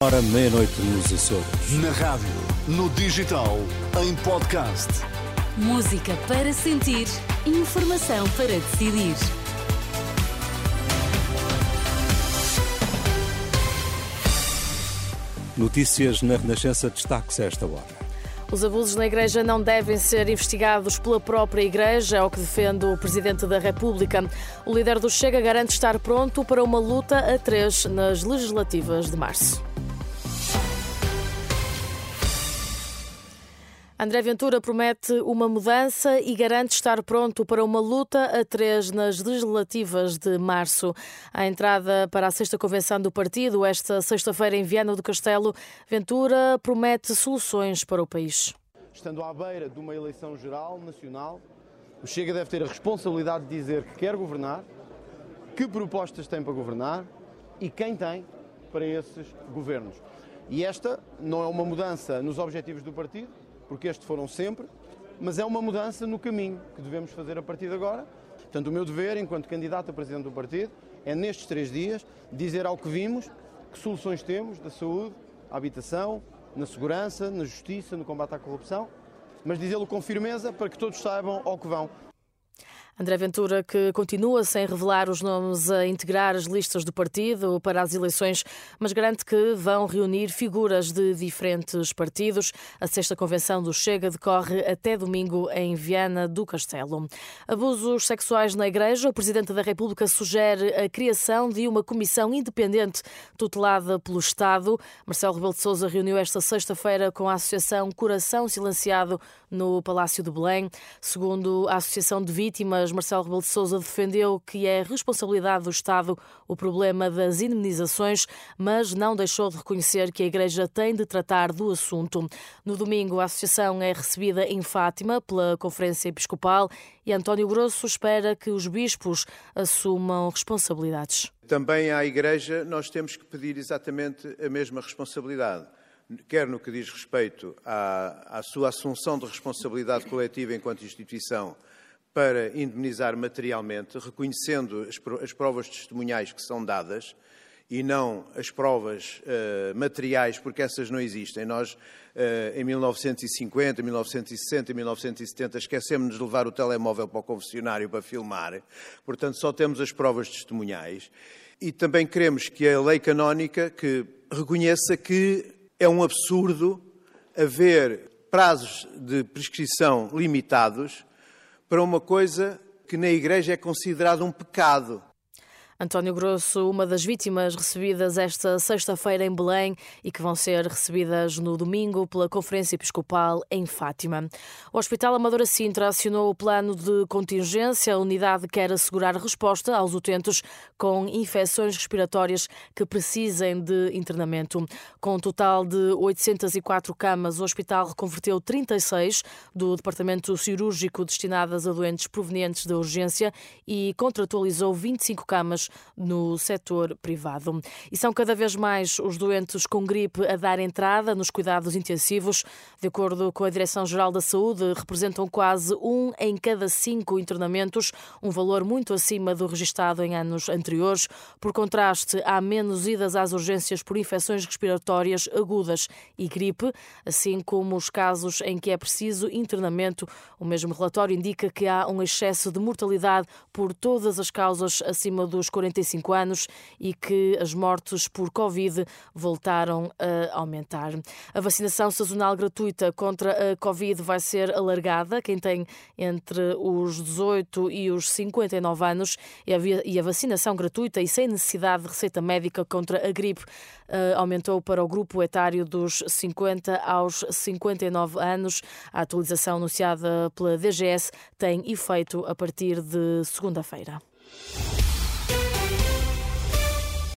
Hora meia-noite nos Açores. Na rádio, no digital, em podcast. Música para sentir, informação para decidir. Notícias na Renascença destaques a esta hora. Os abusos na Igreja não devem ser investigados pela própria Igreja, é o que defende o Presidente da República. O líder do Chega garante estar pronto para uma luta a três nas legislativas de março. André Ventura promete uma mudança e garante estar pronto para uma luta a três nas legislativas de março. A entrada para a sexta convenção do partido, esta sexta-feira em Viana do Castelo, Ventura promete soluções para o país. Estando à beira de uma eleição geral nacional, o Chega deve ter a responsabilidade de dizer que quer governar, que propostas tem para governar e quem tem para esses governos. E esta não é uma mudança nos objetivos do partido, porque estes foram sempre, mas é uma mudança no caminho que devemos fazer a partir de agora. Portanto, o meu dever, enquanto candidato a presidente do partido, é nestes três dias dizer ao que vimos que soluções temos da saúde, à habitação, na segurança, na justiça, no combate à corrupção, mas dizê-lo com firmeza para que todos saibam ao que vão. André Ventura, que continua sem revelar os nomes a integrar as listas do partido para as eleições, mas garante que vão reunir figuras de diferentes partidos. A sexta convenção do Chega decorre até domingo em Viana do Castelo. Abusos sexuais na Igreja. O Presidente da República sugere a criação de uma comissão independente tutelada pelo Estado. Marcelo Rebelo de Sousa reuniu esta sexta-feira com a Associação Coração Silenciado no Palácio de Belém. Segundo a Associação de Vítimas, Marcelo Rebelo de Sousa defendeu que é responsabilidade do Estado o problema das indemnizações, mas não deixou de reconhecer que a Igreja tem de tratar do assunto. No domingo, a associação é recebida em Fátima pela Conferência Episcopal e António Grosso espera que os bispos assumam responsabilidades. Também à Igreja nós temos que pedir exatamente a mesma responsabilidade quer no que diz respeito à, à, sua assunção de responsabilidade coletiva enquanto instituição para indemnizar materialmente, reconhecendo as, as provas testemunhais que são dadas e não as provas uh, materiais, porque essas não existem. Nós, uh, em 1950, 1960, 1970, esquecemos de levar o telemóvel para o confessionário para filmar, portanto, só temos as provas testemunhais. E também queremos que a lei canónica que reconheça que é um absurdo haver prazos de prescrição limitados para uma coisa que na Igreja é considerado um pecado. António Grosso, uma das vítimas recebidas esta sexta-feira em Belém e que vão ser recebidas no domingo pela Conferência Episcopal em Fátima. O Hospital Amadora Sintra acionou o plano de contingência. A unidade quer assegurar resposta aos utentes com infecções respiratórias que precisem de internamento. Com um total de 804 camas, o hospital reconverteu 36 do departamento cirúrgico destinadas a doentes provenientes da urgência e contratualizou 25 camas no setor privado. E são cada vez mais os doentes com gripe a dar entrada nos cuidados intensivos. De acordo com a Direção-Geral da Saúde, representam quase um em cada cinco internamentos, um valor muito acima do registado em anos anteriores. Por contraste, há menos idas às urgências por infecções respiratórias agudas e gripe, assim como os casos em que é preciso internamento. O mesmo relatório indica que há um excesso de mortalidade por todas as causas acima dos 45 anos e que as mortes por Covid voltaram a aumentar. A vacinação sazonal gratuita contra a Covid vai ser alargada. Quem tem entre os 18 e os 59 anos e a vacinação gratuita e sem necessidade de receita médica contra a gripe eh, aumentou para o grupo etário dos 50 aos 59 anos. A atualização anunciada pela DGS tem efeito a partir de segunda-feira.